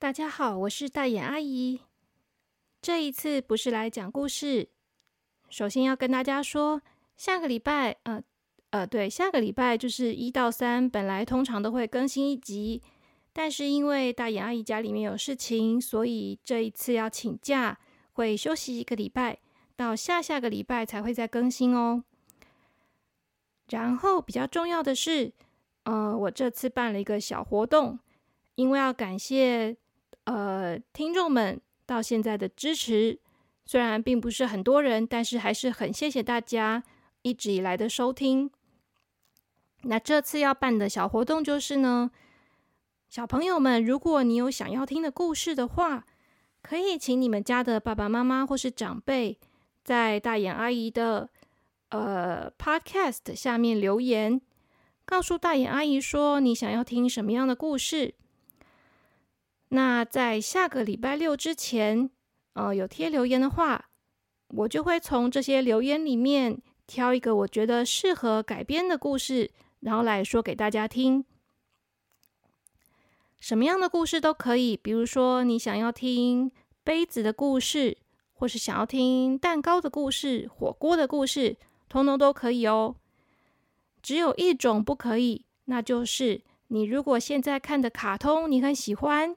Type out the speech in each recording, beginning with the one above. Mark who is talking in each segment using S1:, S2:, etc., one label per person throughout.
S1: 大家好，我是大眼阿姨。这一次不是来讲故事，首先要跟大家说，下个礼拜，呃呃，对，下个礼拜就是一到三，本来通常都会更新一集，但是因为大眼阿姨家里面有事情，所以这一次要请假，会休息一个礼拜，到下下个礼拜才会再更新哦。然后比较重要的是，呃，我这次办了一个小活动，因为要感谢。呃，听众们到现在的支持，虽然并不是很多人，但是还是很谢谢大家一直以来的收听。那这次要办的小活动就是呢，小朋友们，如果你有想要听的故事的话，可以请你们家的爸爸妈妈或是长辈，在大眼阿姨的呃 Podcast 下面留言，告诉大眼阿姨说你想要听什么样的故事。那在下个礼拜六之前，呃，有贴留言的话，我就会从这些留言里面挑一个我觉得适合改编的故事，然后来说给大家听。什么样的故事都可以，比如说你想要听杯子的故事，或是想要听蛋糕的故事、火锅的故事，通通都可以哦。只有一种不可以，那就是你如果现在看的卡通你很喜欢。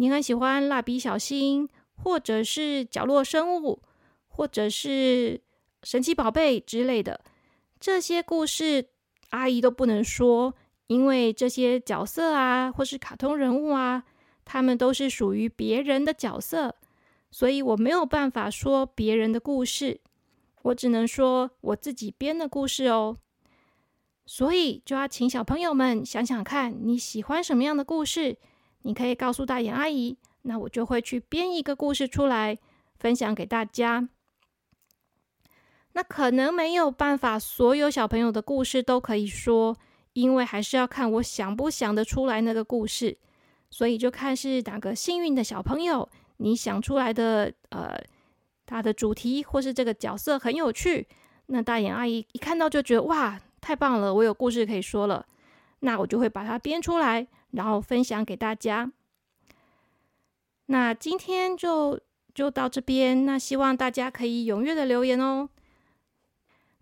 S1: 你很喜欢蜡笔小新，或者是角落生物，或者是神奇宝贝之类的这些故事，阿姨都不能说，因为这些角色啊，或是卡通人物啊，他们都是属于别人的角色，所以我没有办法说别人的故事，我只能说我自己编的故事哦。所以就要请小朋友们想想看，你喜欢什么样的故事？你可以告诉大眼阿姨，那我就会去编一个故事出来分享给大家。那可能没有办法，所有小朋友的故事都可以说，因为还是要看我想不想得出来那个故事。所以就看是哪个幸运的小朋友，你想出来的呃，他的主题或是这个角色很有趣，那大眼阿姨一看到就觉得哇，太棒了，我有故事可以说了，那我就会把它编出来。然后分享给大家。那今天就就到这边。那希望大家可以踊跃的留言哦。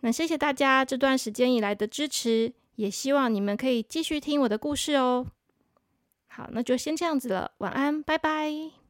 S1: 那谢谢大家这段时间以来的支持，也希望你们可以继续听我的故事哦。好，那就先这样子了。晚安，拜拜。